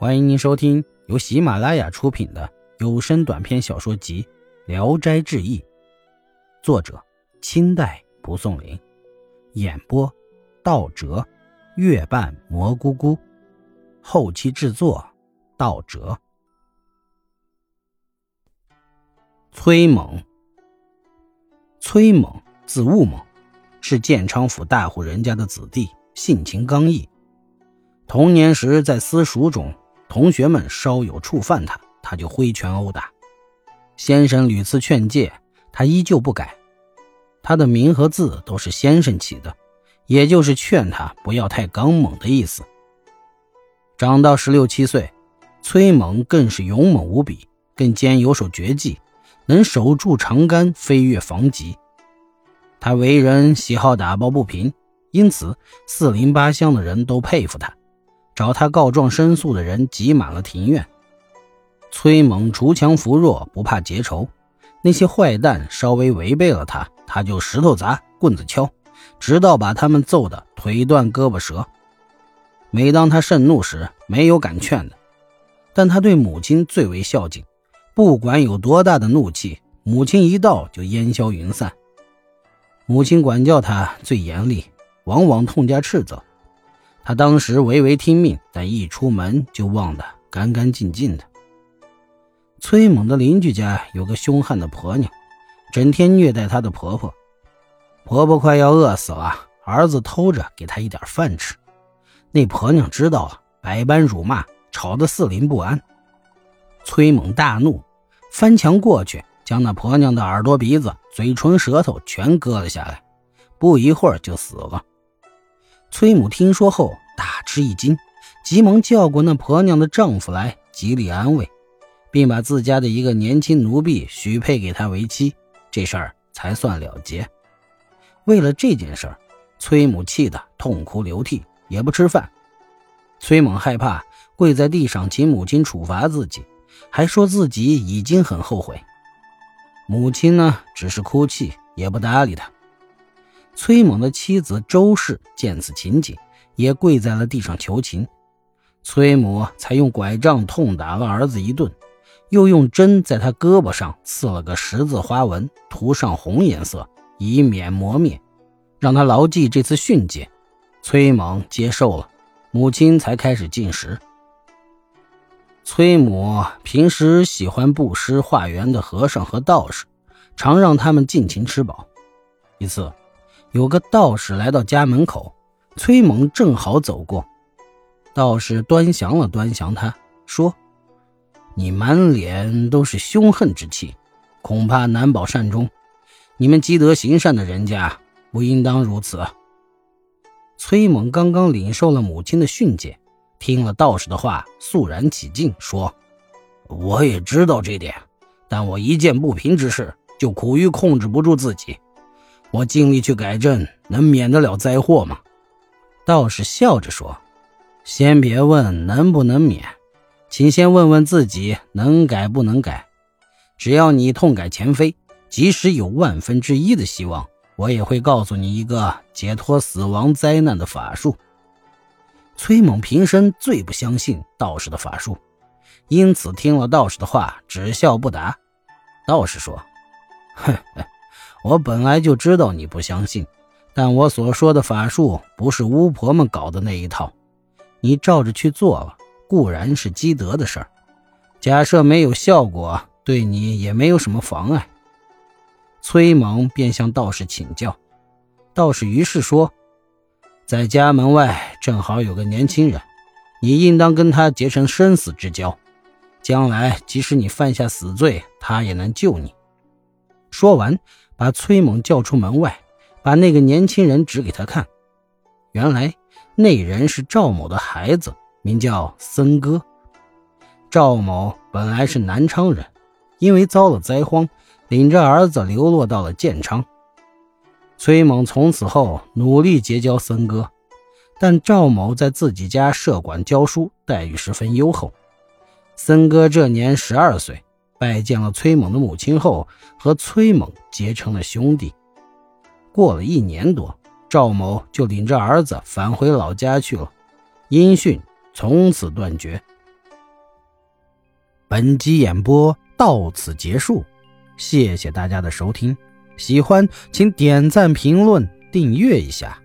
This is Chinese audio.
欢迎您收听由喜马拉雅出品的有声短篇小说集《聊斋志异》，作者清代蒲松龄，演播道哲、月半蘑菇菇，后期制作道哲。崔猛，崔猛字务猛，是建昌府大户人家的子弟，性情刚毅。童年时在私塾中。同学们稍有触犯他，他就挥拳殴打。先生屡次劝诫，他依旧不改。他的名和字都是先生起的，也就是劝他不要太刚猛的意思。长到十六七岁，崔猛更是勇猛无比，更兼有手绝技，能守住长杆，飞跃房脊。他为人喜好打抱不平，因此四邻八乡的人都佩服他。找他告状申诉的人挤满了庭院。崔猛锄强扶弱，不怕结仇。那些坏蛋稍微违背了他，他就石头砸，棍子敲，直到把他们揍得腿断胳膊折。每当他盛怒时，没有敢劝的，但他对母亲最为孝敬。不管有多大的怒气，母亲一到就烟消云散。母亲管教他最严厉，往往痛加斥责。他当时唯唯听命，但一出门就忘得干干净净的。崔猛的邻居家有个凶悍的婆娘，整天虐待她的婆婆。婆婆快要饿死了，儿子偷着给她一点饭吃。那婆娘知道了，百般辱骂，吵得四邻不安。崔猛大怒，翻墙过去，将那婆娘的耳朵、鼻子、嘴唇、舌头全割了下来，不一会儿就死了。崔母听说后大吃一惊，急忙叫过那婆娘的丈夫来极力安慰，并把自家的一个年轻奴婢许配给他为妻，这事儿才算了结。为了这件事儿，崔母气得痛哭流涕，也不吃饭。崔猛害怕，跪在地上请母亲处罚自己，还说自己已经很后悔。母亲呢，只是哭泣，也不搭理他。崔猛的妻子周氏见此情景，也跪在了地上求情。崔母才用拐杖痛打了儿子一顿，又用针在他胳膊上刺了个十字花纹，涂上红颜色，以免磨灭，让他牢记这次训诫。崔猛接受了，母亲才开始进食。崔母平时喜欢布施化缘的和尚和道士，常让他们尽情吃饱。一次。有个道士来到家门口，崔猛正好走过。道士端详了端详他，说：“你满脸都是凶狠之气，恐怕难保善终。你们积德行善的人家，不应当如此。”崔猛刚刚领受了母亲的训诫，听了道士的话，肃然起敬，说：“我也知道这点，但我一见不平之事，就苦于控制不住自己。”我尽力去改正，能免得了灾祸吗？道士笑着说：“先别问能不能免，请先问问自己能改不能改。只要你痛改前非，即使有万分之一的希望，我也会告诉你一个解脱死亡灾难的法术。”崔猛平生最不相信道士的法术，因此听了道士的话，只笑不答。道士说：“哼哼。”我本来就知道你不相信，但我所说的法术不是巫婆们搞的那一套。你照着去做了，固然是积德的事儿。假设没有效果，对你也没有什么妨碍。崔猛便向道士请教，道士于是说：“在家门外正好有个年轻人，你应当跟他结成生死之交，将来即使你犯下死罪，他也能救你。”说完。把崔猛叫出门外，把那个年轻人指给他看。原来那人是赵某的孩子，名叫森哥。赵某本来是南昌人，因为遭了灾荒，领着儿子流落到了建昌。崔猛从此后努力结交森哥，但赵某在自己家设馆教书，待遇十分优厚。森哥这年十二岁。拜见了崔猛的母亲后，和崔猛结成了兄弟。过了一年多，赵某就领着儿子返回老家去了，音讯从此断绝。本集演播到此结束，谢谢大家的收听。喜欢请点赞、评论、订阅一下。